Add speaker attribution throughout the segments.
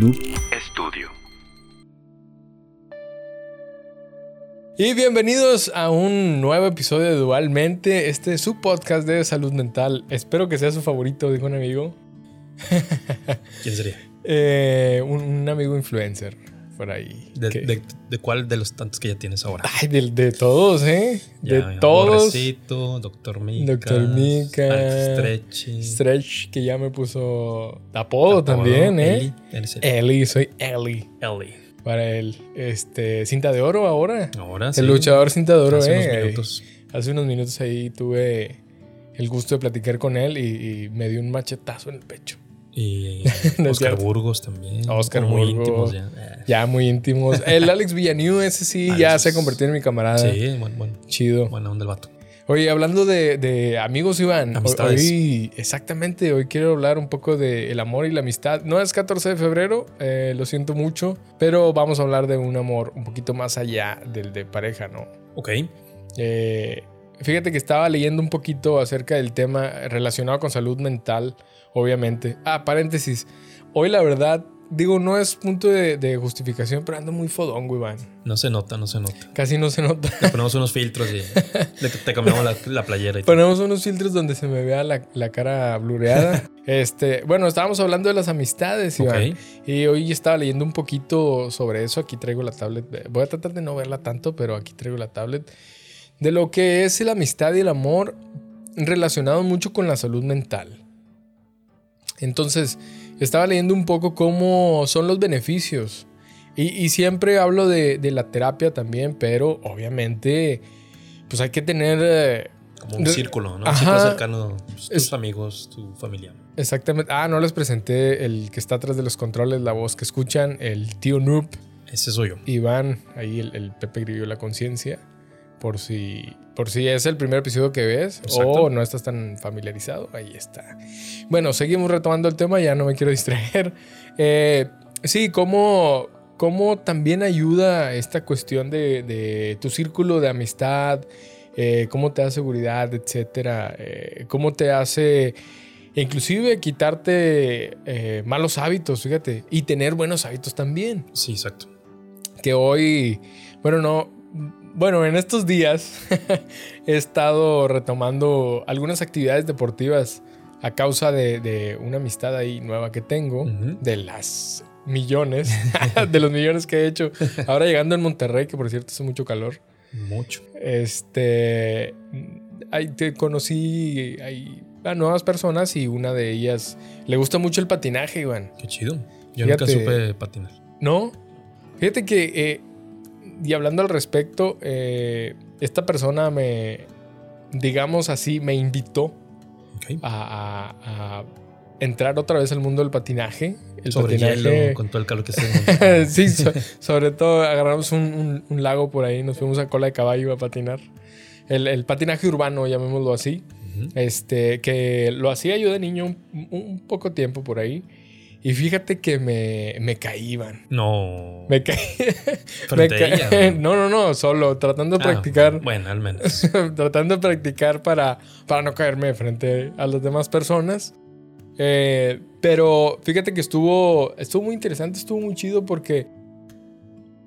Speaker 1: Noob Estudio.
Speaker 2: Y bienvenidos a un nuevo episodio de Dualmente. Este es su podcast de salud mental. Espero que sea su favorito, dijo un amigo.
Speaker 3: ¿Quién sería?
Speaker 2: Eh, un, un amigo influencer por ahí.
Speaker 3: ¿De,
Speaker 2: que-
Speaker 3: de- de cuál de los tantos que ya tienes ahora?
Speaker 2: Ay, de, de todos, ¿eh?
Speaker 3: Ya,
Speaker 2: de todos.
Speaker 3: Borrecito, Doctor Mica.
Speaker 2: Doctor Mica.
Speaker 3: Stretchy.
Speaker 2: Stretch, que ya me puso apodo también, ¿eh?
Speaker 3: Eli. El-
Speaker 2: soy Eli.
Speaker 3: Eli.
Speaker 2: Para él. Este, cinta de oro ahora.
Speaker 3: Ahora sí.
Speaker 2: El luchador cinta de oro,
Speaker 3: Hace
Speaker 2: eh.
Speaker 3: unos minutos.
Speaker 2: Hace unos minutos ahí tuve el gusto de platicar con él y, y me dio un machetazo en el pecho.
Speaker 3: Y
Speaker 2: No
Speaker 3: Oscar. Burgos también.
Speaker 2: Oscar
Speaker 3: Muy
Speaker 2: Burgos.
Speaker 3: íntimos ya.
Speaker 2: Ya muy íntimos. El Alex Villanueva, ese sí, ya se
Speaker 3: es-
Speaker 2: convirtió en mi camarada.
Speaker 3: Sí, bueno, bueno.
Speaker 2: Chido.
Speaker 3: Buena onda el vato.
Speaker 2: Oye, hablando de, de amigos, Iván.
Speaker 3: Amistades.
Speaker 2: Hoy, exactamente, hoy quiero hablar un poco del amor y la amistad. No es 14 de febrero, eh, lo siento mucho, pero vamos a hablar de un amor un poquito más allá del de pareja, ¿no?
Speaker 3: Ok.
Speaker 2: Eh, fíjate que estaba leyendo un poquito acerca del tema relacionado con salud mental, obviamente. Ah, paréntesis. Hoy la verdad, digo, no es punto de, de justificación, pero ando muy fodongo, Iván.
Speaker 3: No se nota, no se nota.
Speaker 2: Casi no se nota.
Speaker 3: Le ponemos unos filtros y le- te cambiamos la, la playera y todo.
Speaker 2: Ponemos unos filtros donde se me vea la, la cara blureada. este, bueno, estábamos hablando de las amistades, Iván. Y hoy estaba leyendo un poquito sobre eso. Aquí traigo la tablet. Voy a tratar de no verla tanto, pero aquí traigo la tablet. De lo que es la amistad y el amor relacionado mucho con la salud mental. Entonces, estaba leyendo un poco cómo son los beneficios. Y, y siempre hablo de, de la terapia también, pero obviamente, pues hay que tener... eh,
Speaker 3: Como un círculo, ¿no? Un
Speaker 2: Ajá.
Speaker 3: círculo cercano. pues, tus
Speaker 2: Es-
Speaker 3: amigos, tu familia.
Speaker 2: Exactamente. Ah, no les presenté el que está atrás de los controles, la voz que escuchan, el tío Noob.
Speaker 3: Ese soy yo.
Speaker 2: Iván, ahí el, el Pepe Grillo la conciencia, por si, por si es el primer episodio que ves
Speaker 3: Exacto.
Speaker 2: o no estás tan familiarizado, ahí está. Bueno, seguimos retomando el tema, ya no me quiero distraer. Eh, sí, cómo, cómo también ayuda esta cuestión de, de tu círculo de amistad, eh, cómo te da seguridad, etcétera, eh, cómo te hace... Inclusive quitarte malos hábitos, fíjate, y tener buenos hábitos también
Speaker 3: Sí, exacto.
Speaker 2: que hoy, bueno, no, bueno, en estos días he estado retomando algunas actividades deportivas a causa de, de una amistad ahí nueva que tengo, de las millones, de los millones que he hecho. Ahora llegando en Monterrey, que por cierto hace mucho calor,
Speaker 3: Mucho.
Speaker 2: este, ahí te conocí ahí a nuevas personas y una de ellas le gusta mucho el patinaje, Iván.
Speaker 3: Qué chido. Yo
Speaker 2: Fíjate.
Speaker 3: nunca supe patinar.
Speaker 2: No. Fíjate que, eh, y hablando al respecto, eh, esta persona me, digamos así, me invitó a, a- a entrar otra vez al mundo del patinaje. El
Speaker 3: Sobre
Speaker 2: patinaje.
Speaker 3: hielo, con todo el calor que se
Speaker 2: sí, so- sobre todo agarramos un, un- un lago por ahí, nos fuimos a cola de caballo a patinar. El, el patinaje urbano, llamémoslo así. Este, que lo hacía yo de niño un, un poco tiempo por ahí. Y fíjate que me, me caí, Iván.
Speaker 3: No.
Speaker 2: Me caí. Me
Speaker 3: ella, ¿no?
Speaker 2: No, no, no, solo tratando de
Speaker 3: Ah,
Speaker 2: practicar.
Speaker 3: Bueno, al menos.
Speaker 2: tratando de practicar para, para no caerme frente a las demás personas. Eh, pero fíjate que estuvo, estuvo muy interesante, estuvo muy chido porque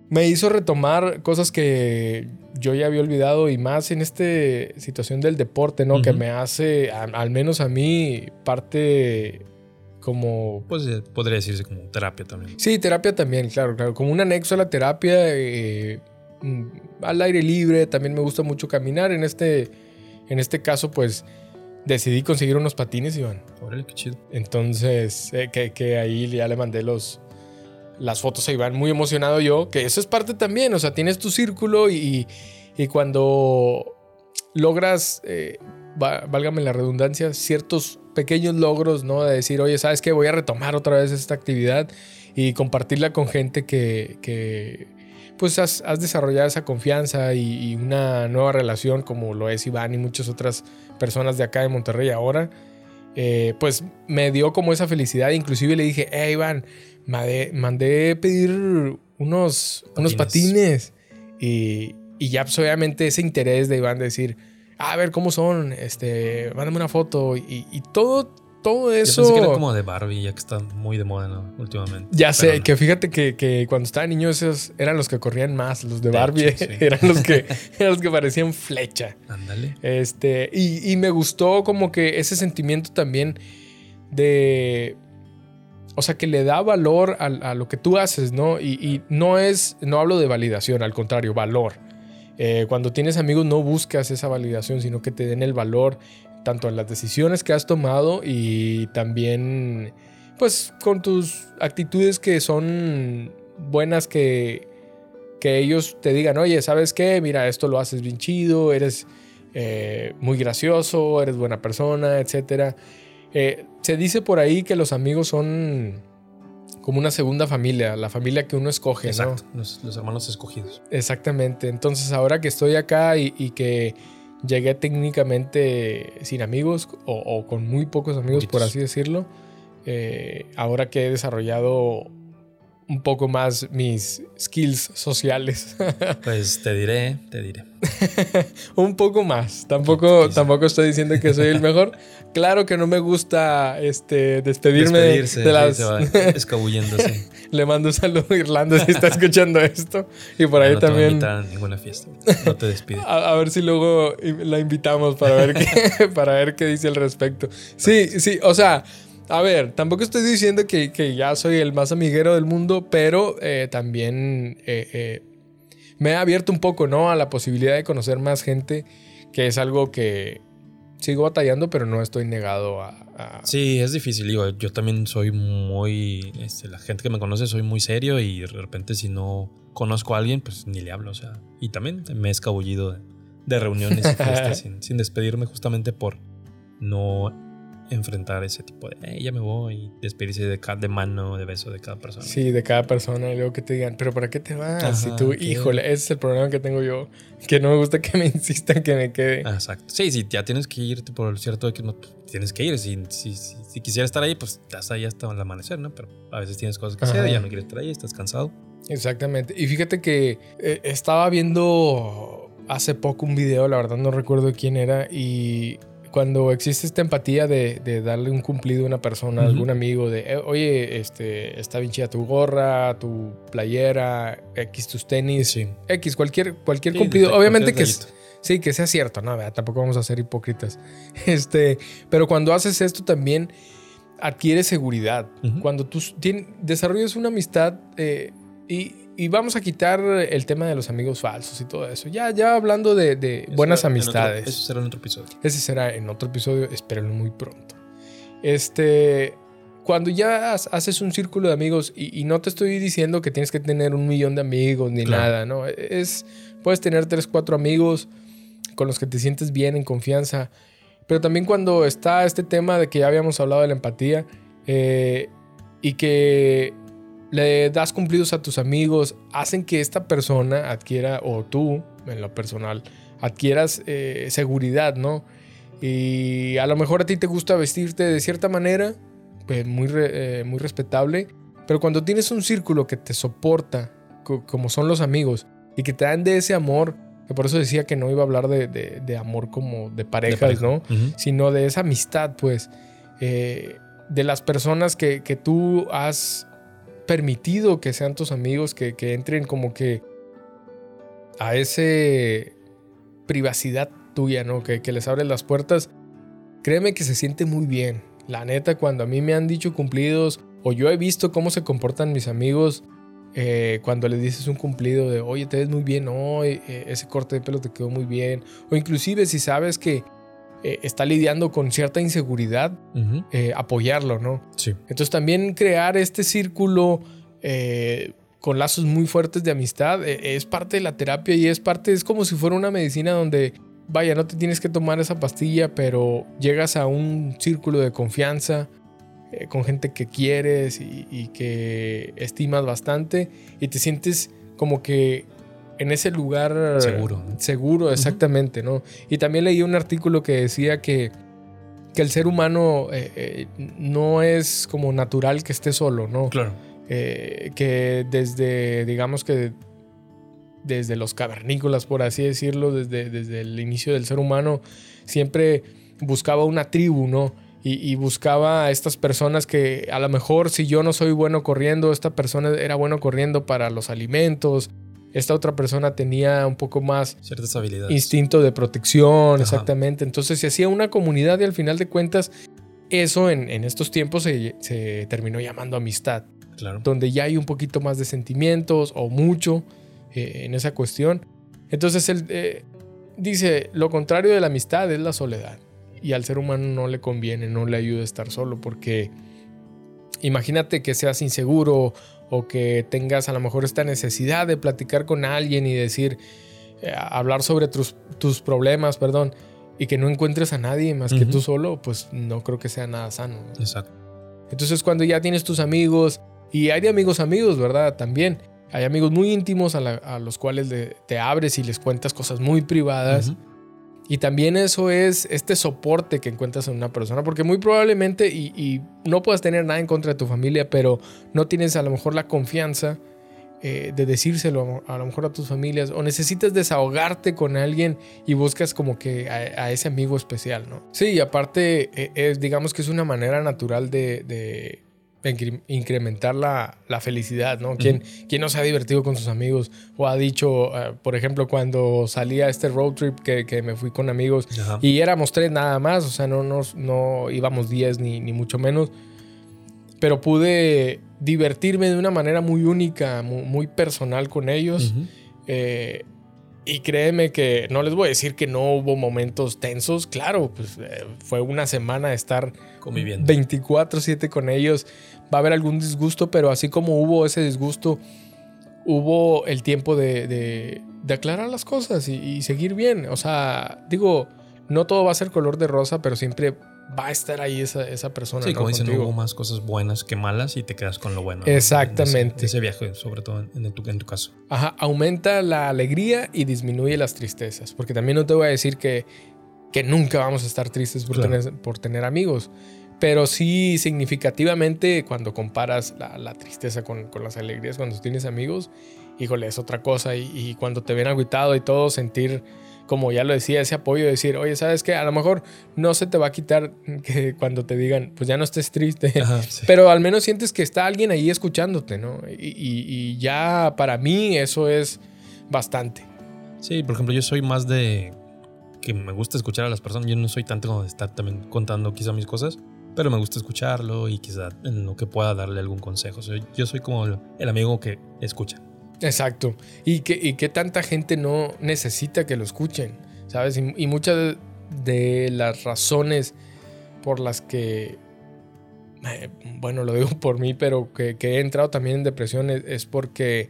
Speaker 2: me hizo retomar cosas que yo ya había olvidado y más en esta situación del deporte, ¿no? Que
Speaker 3: Ujú.
Speaker 2: me hace, a- al menos a mí, parte como
Speaker 3: Pues eh, podría decirse como terapia también.
Speaker 2: Sí, terapia también, claro, claro. Como un anexo a la terapia, eh, mm, al aire libre, también me gusta mucho caminar. En este, en este caso, pues decidí conseguir unos patines, Iván.
Speaker 3: Órale, qué chido.
Speaker 2: Entonces, eh, que, que ahí ya le mandé los, las fotos a Iván, muy emocionado yo, que eso es parte también, o sea, tienes tu círculo y, y cuando logras, eh, válgame la redundancia, ciertos pequeños logros, ¿no? De decir, oye, ¿sabes qué? Voy a retomar otra vez esta actividad y compartirla con gente que, que pues has, has desarrollado esa confianza y, y una nueva relación como lo es Iván y muchas otras personas de acá de Monterrey ahora eh, pues me dio como esa felicidad. Inclusive le dije, hey Iván, mandé, mandé pedir unos patines. Unos patines. Y, y ya pues obviamente ese interés de Iván de decir, "Ah, a ver cómo son, este, mándame una foto. Y, y todo todo
Speaker 3: Yo
Speaker 2: eso.
Speaker 3: pensé que era como de Barbie, ya que está muy de moda, ¿no? Últimamente.
Speaker 2: Ya sé,
Speaker 3: no.
Speaker 2: que fíjate que, que cuando estaba niño esos eran los que corrían más, los de
Speaker 3: De
Speaker 2: Barbie
Speaker 3: hecho, sí.
Speaker 2: eran los que eran los que parecían flecha.
Speaker 3: Ándale.
Speaker 2: Este, y, y me gustó como que ese sentimiento también de. O sea, que le da valor a, a lo que tú haces, ¿no? Y, y no es. No hablo de validación, al contrario, valor. Eh, cuando tienes amigos, no buscas esa validación, sino que te den el valor tanto en las decisiones que has tomado y también, pues, con tus actitudes que son buenas que, que ellos te digan, oye, ¿sabes qué? Mira, esto lo haces bien chido, eres eh, muy gracioso, eres buena persona, etc. se dice por ahí que los amigos son como una segunda familia, la familia que uno escoge, ¿no?
Speaker 3: Exacto. Los, los hermanos escogidos.
Speaker 2: Exactamente. Entonces, ahora que estoy acá y, y que llegué técnicamente sin amigos o, o con muy pocos amigos, por así decirlo, eh, ahora que he desarrollado un poco más mis skills sociales,
Speaker 3: Pues te diré, te diré.
Speaker 2: un poco más. Tampoco, tampoco estoy diciendo que soy el mejor. Claro que no me gusta este, despedirme
Speaker 3: Despedirse,
Speaker 2: de
Speaker 3: sí,
Speaker 2: las...
Speaker 3: se va escabulléndose.
Speaker 2: Le mando un saludo a Irlanda si está escuchando esto. Y por ahí
Speaker 3: no te va a
Speaker 2: también...
Speaker 3: invitar a ninguna fiesta. No te despide.
Speaker 2: A, a ver si luego la invitamos para ver qué, para ver qué dice al respecto. Sí, sí, o sea, a ver, tampoco estoy diciendo que, que ya soy el más amiguero del mundo, pero eh, también eh, eh, me he abierto un poco, ¿no? A la posibilidad de conocer más gente, que es algo que sigo batallando, pero no estoy negado a... a-
Speaker 3: Sí, es difícil. Digo, yo también soy muy. este, la gente que me conoce soy muy serio y de repente, si no conozco a alguien, pues ni le hablo. O sea, y también me he escabullido de, de reuniones y fiestas sin, sin despedirme, justamente por no enfrentar ese tipo de. "Eh, ya me voy. Despedirse de, cada, de mano, de beso de cada persona.
Speaker 2: Sí, de cada persona y luego que te digan, pero ¿para qué te vas?
Speaker 3: Ajá,
Speaker 2: y tú,
Speaker 3: ¿qué?
Speaker 2: híjole, ese es el problema que tengo yo, que no me gusta que me insistan que me quede.
Speaker 3: Exacto. Sí, sí, ya tienes que irte por el cierto de que no tienes que ir. Si, si, si, si quisiera estar ahí, pues ya está ahí hasta el amanecer, ¿no? Pero a veces tienes cosas que
Speaker 2: Ajá.
Speaker 3: hacer, ya no quieres estar ahí, estás cansado.
Speaker 2: Exactamente. Y fíjate que eh, estaba viendo hace poco un video, la verdad no recuerdo quién era, y cuando existe esta empatía de, de darle un cumplido a una persona, a algún amigo, de, eh, oye, este, está bien chida tu gorra, tu playera, X tus tenis,
Speaker 3: Sí.
Speaker 2: X, cualquier, cualquier
Speaker 3: Sí,
Speaker 2: cumplido. Obviamente
Speaker 3: cualquier
Speaker 2: que, sí, que sea cierto, ¿no? ¿verdad? Tampoco vamos a ser hipócritas. Este, pero cuando haces esto también adquieres seguridad. Cuando tú tien- desarrollas una amistad eh, y, y vamos a quitar el tema de los amigos falsos y todo eso. Ya, ya hablando de, buenas
Speaker 3: será en otro-
Speaker 2: amistades.
Speaker 3: eso será en otro episodio.
Speaker 2: Ese será en otro episodio, espérenlo muy pronto. Este, cuando ya haces un círculo de amigos, y, y no te estoy diciendo que tienes que tener un millón de amigos ni
Speaker 3: Claro.
Speaker 2: nada, ¿no? Es, puedes tener tres, cuatro amigos con los que te sientes bien, en confianza. Pero también cuando está este tema de que ya habíamos hablado de la empatía eh, y que le das cumplidos a tus amigos, hacen que esta persona adquiera, o tú, en lo personal, adquieras eh, seguridad, ¿no? Y a lo mejor a ti te gusta vestirte de cierta manera, pues muy, re- eh, muy respetable, pero cuando tienes un círculo que te soporta, co- como son los amigos, y que te dan de ese amor, que por eso decía que no iba a hablar de, de- de amor como de
Speaker 3: De
Speaker 2: parejas,
Speaker 3: pareja.
Speaker 2: ¿no? Sino de esa amistad, pues, eh, de las personas que, que tú has permitido que sean tus amigos, que, que entren como que a ese privacidad tuya, ¿no? Que, que les abres las puertas. Créeme que se siente muy bien. La neta, cuando a mí me han dicho cumplidos, o yo he visto cómo se comportan mis amigos eh, cuando les dices un cumplido de, oye, te ves muy bien hoy, eh, ese corte de pelo te quedó muy bien. O inclusive si sabes que eh, está lidiando con cierta inseguridad, eh, apoyarlo, ¿no?
Speaker 3: Sí.
Speaker 2: Entonces también crear este círculo eh, con lazos muy fuertes de amistad es parte de la terapia y es parte, es como si fuera una medicina donde, vaya, no te tienes que tomar esa pastilla, pero llegas a un círculo de confianza con gente que quieres y, y que estimas bastante y te sientes como que en ese lugar
Speaker 3: Seguro.
Speaker 2: Seguro, exactamente, ¿no? Y también leí un artículo que decía que, que el ser humano eh, eh, no es como natural que esté solo, ¿no?
Speaker 3: Claro.
Speaker 2: Eh, que desde, digamos que desde los cavernícolas, por así decirlo, desde, desde el inicio del ser humano, siempre buscaba una tribu, ¿no? y, buscaba a estas personas que a lo mejor si yo no soy bueno corriendo, esta persona era bueno corriendo para los alimentos, esta otra persona tenía un poco más
Speaker 3: ciertas habilidades.
Speaker 2: Instinto de protección, exactamente. Entonces se hacía una comunidad y al final de cuentas eso en, estos tiempos se, terminó llamando amistad.
Speaker 3: Claro.
Speaker 2: Donde ya hay un poquito más de sentimientos o mucho eh, en esa cuestión. Entonces él eh, dice, lo contrario de la amistad es la soledad. Y al ser humano no le conviene, no le ayuda a estar solo porque imagínate que seas inseguro o que tengas a lo mejor esta necesidad de platicar con alguien y decir, eh, hablar sobre tus, tus, problemas, perdón, y que no encuentres a nadie más que tú solo, pues no creo que sea nada sano.
Speaker 3: Exacto.
Speaker 2: Entonces cuando ya tienes tus amigos, y hay de amigos amigos, ¿verdad? También. Hay amigos muy íntimos a, los cuales te abres y les cuentas cosas muy privadas. Y también eso es este soporte que encuentras en una persona, porque muy probablemente, y, no puedas tener nada en contra de tu familia, pero no tienes a lo mejor la confianza eh, de decírselo a, lo mejor a tus familias, o necesitas desahogarte con alguien y buscas como que a, ese amigo especial, ¿no? Sí, y aparte, eh, es, digamos que es una manera natural de incrementar la, felicidad, ¿no? ¿Quién, no se ha divertido con sus amigos? O ha dicho, eh, por ejemplo, cuando salía este road trip que, me fui con amigos y éramos tres nada más, o sea, no, nos, no íbamos diez ni, mucho menos, pero pude divertirme de una manera muy única, muy, personal con ellos. Eh, y créeme que no les voy a decir que no hubo momentos tensos, claro, pues eh, fue una semana de estar
Speaker 3: conviviendo.
Speaker 2: 24/7 con ellos. Va a haber algún disgusto, pero así como hubo ese disgusto, hubo el tiempo de, aclarar las cosas y, seguir bien. O sea, digo, no todo va a ser color de rosa, pero siempre va a estar ahí esa, esa persona.
Speaker 3: Sí, como dicen, hubo más cosas buenas que malas y te quedas con lo bueno.
Speaker 2: Exactamente.
Speaker 3: ese, viaje, sobre todo en tu, en tu caso.
Speaker 2: Ajá, aumenta la alegría y disminuye las tristezas. Porque también no te voy a decir que, que nunca vamos a estar tristes por, tener, por tener amigos pero sí significativamente cuando comparas la, tristeza con, las alegrías, cuando tienes amigos, híjole, es otra cosa. Y, cuando te ven aguitado y todo, sentir, como ya lo decía, ese apoyo, decir, oye, ¿sabes qué? A lo mejor no se te va a quitar que cuando te digan, pues ya no estés triste, pero al menos sientes que está alguien ahí escuchándote, ¿no? Y, y ya para mí eso es bastante.
Speaker 3: Sí, por ejemplo, yo soy más de que me gusta escuchar a las personas. Yo no soy tanto como de estar también contando quizá mis cosas pero me gusta escucharlo y quizá en lo que pueda darle algún consejo. yo soy como el amigo que escucha.
Speaker 2: Exacto. Y que, y que tanta gente no necesita que lo escuchen, ¿sabes? Y, muchas de las razones por las que, eh, bueno, lo digo por mí, pero que, he entrado también en depresión es, porque,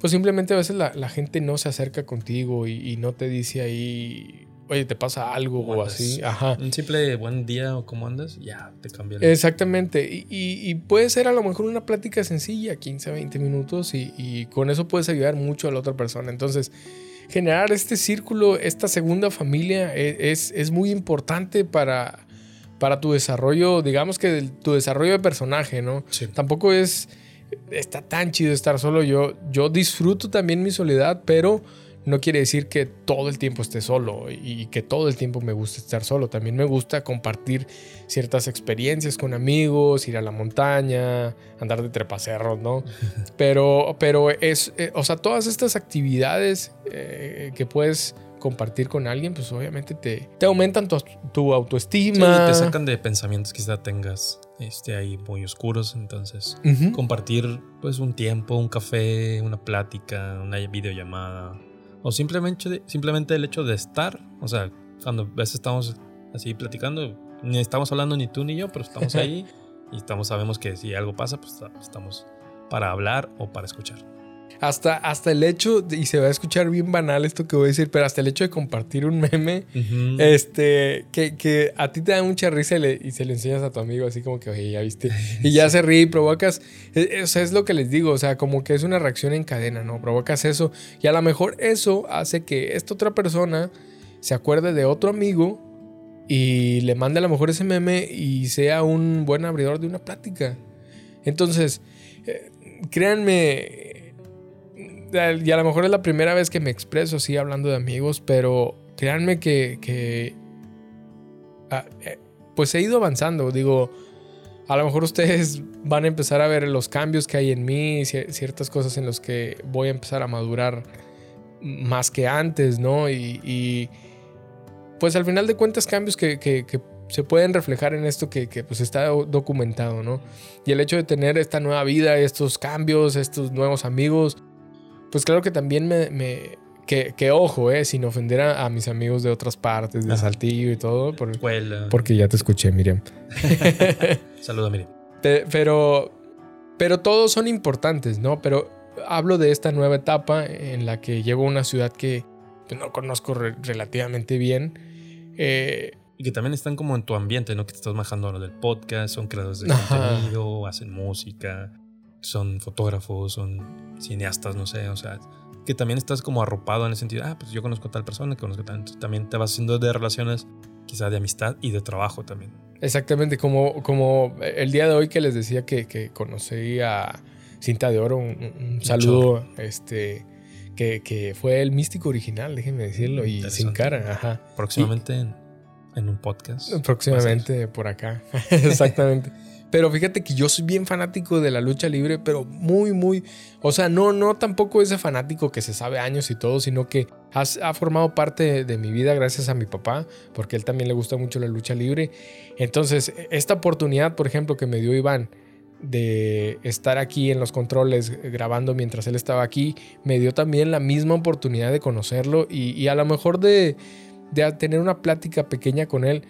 Speaker 2: pues simplemente a veces la, gente no se acerca contigo y no te dice ahí oye, te pasa algo o así. Ajá.
Speaker 3: Un simple buen día o cómo andas, ya te cambia.
Speaker 2: Exactamente. Y, puede ser a lo mejor una plática sencilla, 15, 20 minutos, y, con eso puedes ayudar mucho a la otra persona. Entonces, generar este círculo, esta segunda familia, e, es, es muy importante para, para tu desarrollo, digamos que tu desarrollo de personaje, ¿no? Tampoco es. Está tan chido estar solo. Yo, yo disfruto también mi soledad, pero no quiere decir que todo el tiempo esté solo y que todo el tiempo me guste estar solo. También me gusta compartir ciertas experiencias con amigos, ir a la montaña, andar de trepacerros, ¿no? Pero, pero es, eh, o sea, todas estas actividades eh, que puedes compartir con alguien, pues obviamente te, te aumentan tu, autoestima.
Speaker 3: te sacan de pensamientos que quizá tengas este, ahí muy oscuros. Entonces, compartir pues un tiempo, un café, una plática, una videollamada, o simplemente, simplemente el hecho de estar, o sea, cuando a veces estamos así platicando, ni estamos hablando ni tú ni yo, pero estamos ahí y estamos, sabemos que si algo pasa, pues estamos para hablar o para escuchar.
Speaker 2: Hasta, hasta el hecho, y se va a escuchar bien banal esto que voy a decir, pero hasta el hecho de compartir un meme, este, que, que, a ti te da mucha risa y, se le enseñas a tu amigo así como que, oye, ya viste, y ya se ríe y provocas, e, eso es lo que les digo, o sea, como que es una reacción en cadena, ¿no? Provocas eso. Y a lo mejor eso hace que esta otra persona se acuerde de otro amigo y le mande a lo mejor ese meme y sea un buen abridor de una plática. Entonces, eh, créanme, y a lo mejor es la primera vez que me expreso así hablando de amigos, pero créanme que, que ah, eh, pues he ido avanzando. Digo, a lo mejor ustedes van a empezar a ver los cambios que hay en mí, ciertas cosas en las que voy a empezar a madurar más que antes, ¿no? Y, pues al final de cuentas cambios que, se pueden reflejar en esto que, pues está documentado, ¿no? Y el hecho de tener esta nueva vida, estos cambios, estos nuevos amigos, pues claro que también me... que, ojo, eh, sin ofender a, mis amigos de otras partes, de Saltillo y todo. Por, Porque ya te escuché, Miriam.
Speaker 3: Saluda, Miriam.
Speaker 2: Pero, pero todos son importantes, ¿no? Pero hablo de esta nueva etapa en la que llevo a una ciudad que no conozco relativamente bien.
Speaker 3: Eh, y que también están como en tu ambiente, ¿no? Que te estás manejando lo del podcast, son creadores de contenido, hacen música, son fotógrafos, son cineastas, no sé, o sea, que también estás como arropado en el sentido, ah, pues yo conozco a tal persona, conozco a tal, entonces también te vas haciendo de relaciones, quizá de amistad y de trabajo también.
Speaker 2: Exactamente, como, como el día de hoy que les decía que, que conocí a Cinta de Oro, un, saludo, este, que, fue el místico original, déjenme decirlo, y sin cara, ajá.
Speaker 3: Próximamente en, un podcast.
Speaker 2: Próximamente por acá, exactamente. Pero fíjate que yo soy bien fanático de la lucha libre, pero muy, muy. O sea, no, no tampoco ese fanático que se sabe años y todo, sino que ha formado parte de mi vida gracias a mi papá, porque él también le gusta mucho la lucha libre. Entonces, esta oportunidad, por ejemplo, que me dio Iván de estar aquí en los controles grabando mientras él estaba aquí, me dio también la misma oportunidad de conocerlo y, a lo mejor de, tener una plática pequeña con él,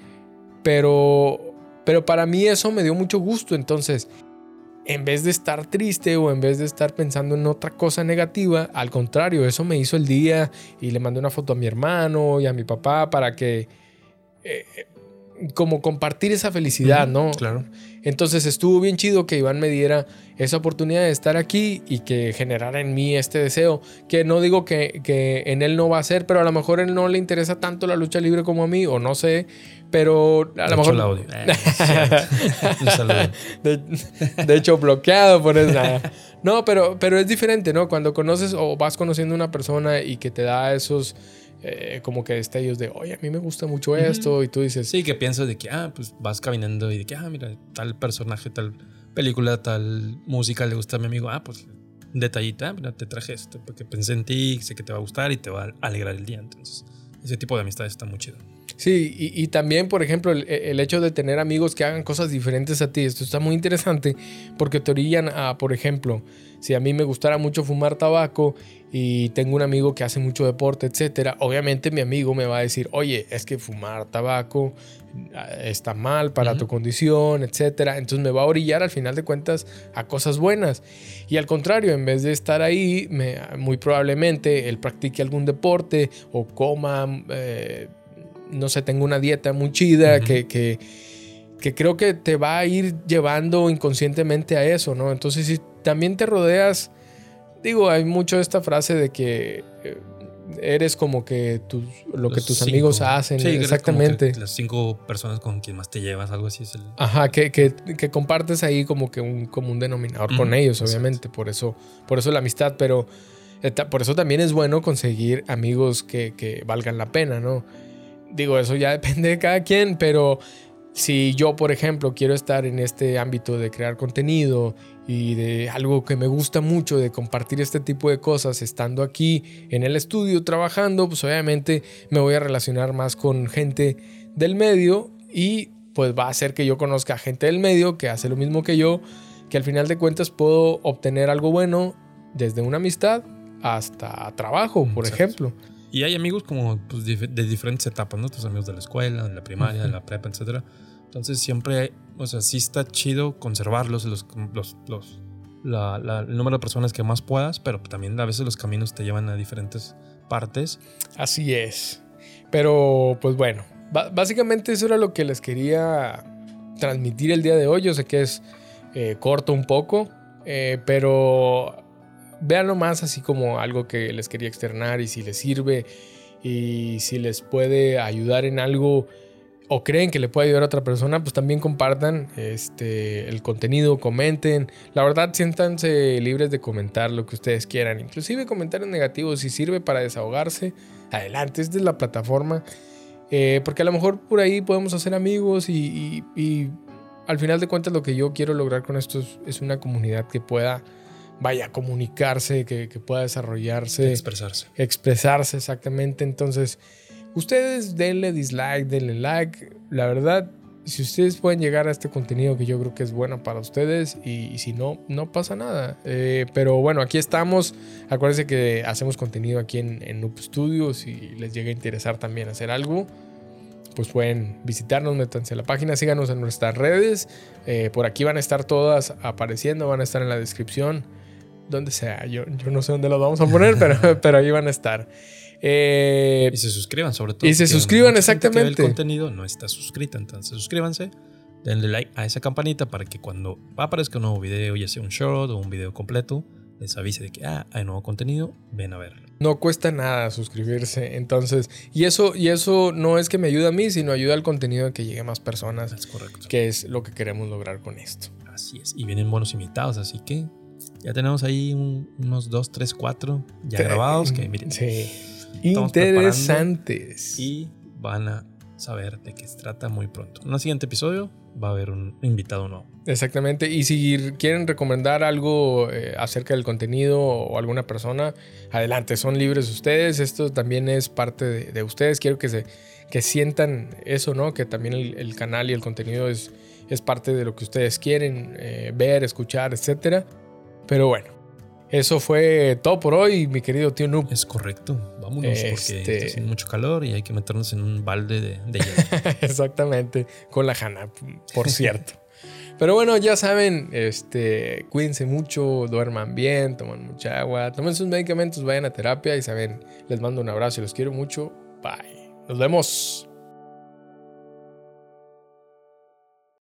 Speaker 2: pero, pero para mí eso me dio mucho gusto, entonces en vez de estar triste o en vez de estar pensando en otra cosa negativa, al contrario, eso me hizo el día y le mandé una foto a mi hermano y a mi papá para que... Eh, como compartir esa felicidad, ¿no?
Speaker 3: Claro.
Speaker 2: Entonces estuvo bien chido que Iván me diera esa oportunidad de estar aquí y que generara en mí este deseo, que no digo que, en él no va a ser, pero a lo mejor a él no le interesa tanto la lucha libre como a mí, o no sé, pero a lo mejor... El audio. Eh, de, hecho, bloqueado por eso. No, pero, pero es diferente, ¿no? Cuando conoces o vas conociendo a una persona y que te da esos eh, como que destellos de, oye, a mí me gusta mucho esto, y tú dices...
Speaker 3: Sí, que piensas de que, ah, pues vas caminando y de que, ah, mira, tal personaje, tal película, tal música le gusta a mi amigo, ah, pues detallita, mira, te traje esto, porque pensé en ti, sé que te va a gustar y te va a alegrar el día, entonces ese tipo de amistad está muy chido.
Speaker 2: Sí, y, también, por ejemplo, el, hecho de tener amigos que hagan cosas diferentes a ti, esto está muy interesante porque te orillan a, por ejemplo, si a mí me gustara mucho fumar tabaco y tengo un amigo que hace mucho deporte, etcétera, obviamente mi amigo me va a decir, oye, es que fumar tabaco ah, está mal para tu condición, etcétera. Entonces me va a orillar al final de cuentas a cosas buenas. Y al contrario, en vez de estar ahí, muy probablemente él practique algún deporte o coma, eh, no sé, tenga una dieta muy chida que, que, que creo que te va a ir llevando inconscientemente a eso, ¿no? Entonces, si también te rodeas Digo, hay mucho esta frase de que eh, eres como que tus, lo que tus amigos hacen. Sí, exactamente.
Speaker 3: las cinco personas con quien más te llevas, algo así es el.
Speaker 2: Ajá, que, que, que compartes ahí como que un común denominador con ellos, obviamente. Por eso, por eso la amistad, pero por eso también es bueno conseguir amigos que, que valgan la pena, ¿no? Digo, eso ya depende de cada quien, pero si yo, por ejemplo, quiero estar en este ámbito de crear contenido y de algo que me gusta mucho de compartir este tipo de cosas estando aquí en el estudio trabajando, pues obviamente me voy a relacionar más con gente del medio y pues va a hacer que yo conozca a gente del medio que hace lo mismo que yo, que al final de cuentas puedo obtener algo bueno desde una amistad hasta trabajo, por ejemplo.
Speaker 3: Y hay amigos como pues, de diferentes etapas, ¿no? Tus amigos de la escuela, de la primaria, de la prepa, etcétera entonces siempre, o sea, sí está chido conservarlos, los, los, los el número de personas que más puedas, pero también a veces los caminos te llevan a diferentes partes.
Speaker 2: Así es. Pero pues bueno, básicamente eso era lo que les quería transmitir el día de hoy. Yo sé que es eh, corto un poco, eh, pero véanlo más así como algo que les quería externar y si les sirve y si les puede ayudar en algo o creen que le puede ayudar a otra persona, pues también compartan este, el contenido, comenten. La verdad, siéntanse libres de comentar lo que ustedes quieran, inclusive comentarios negativos, si sirve para desahogarse, adelante, esta es la plataforma. Eh, porque a lo mejor por ahí podemos hacer amigos y, y, al final de cuentas lo que yo quiero lograr con esto es, una comunidad que pueda, vaya, comunicarse, que, que pueda desarrollarse.
Speaker 3: Expresarse.
Speaker 2: Expresarse, exactamente. Entonces, ustedes denle dislike, denle like. La verdad, si ustedes pueden llegar a este contenido que yo creo que es bueno para ustedes y, si no, no pasa nada. Eh, pero bueno, aquí estamos. Acuérdense que hacemos contenido aquí en, en Noob Studios. Si les llega a interesar también hacer algo, pues pueden visitarnos, métanse a la página, síganos en nuestras redes. Eh, por aquí van a estar todas apareciendo, van a estar en la descripción, donde sea. Yo, yo no sé dónde las vamos a poner, pero, pero ahí van a estar.
Speaker 3: Eh, y se suscriban, sobre todo.
Speaker 2: Y se suscriban, exactamente.
Speaker 3: el contenido no está suscrita, entonces suscríbanse. Denle like a esa campanita para que cuando aparezca un nuevo video, ya sea un short o un video completo, les avise de que ah, hay nuevo contenido, ven a verlo.
Speaker 2: No cuesta nada suscribirse, entonces, y eso, y eso no es que me ayude a mí, sino ayuda al contenido a que llegue a más personas.
Speaker 3: Es correcto.
Speaker 2: Que es lo que queremos lograr con esto.
Speaker 3: Así es. Y vienen buenos invitados, así que ya tenemos ahí unos 2, 3, 4 ya grabados. Que miren.
Speaker 2: Sí interesantes.
Speaker 3: Y van a saber de qué se trata muy pronto. En el siguiente episodio va a haber un invitado nuevo.
Speaker 2: Exactamente. Y si quieren recomendar algo eh, acerca del contenido o alguna persona, adelante, son libres ustedes. Esto también es parte de, ustedes. Quiero que se que sientan eso, ¿no? Que también el, canal y el contenido es, es parte de lo que ustedes quieren eh, ver, escuchar, etc. Pero bueno, eso fue todo por hoy, mi querido tío Noob.
Speaker 3: Es correcto. Vámonos porque está este haciendo mucho calor y hay que meternos en un balde de, de hielo.
Speaker 2: Exactamente, con la jana, por cierto. Pero bueno, ya saben, este, cuídense mucho, duerman bien, toman mucha agua, tomen sus medicamentos, vayan a terapia y saben, les mando un abrazo y los quiero mucho. Bye. Nos vemos.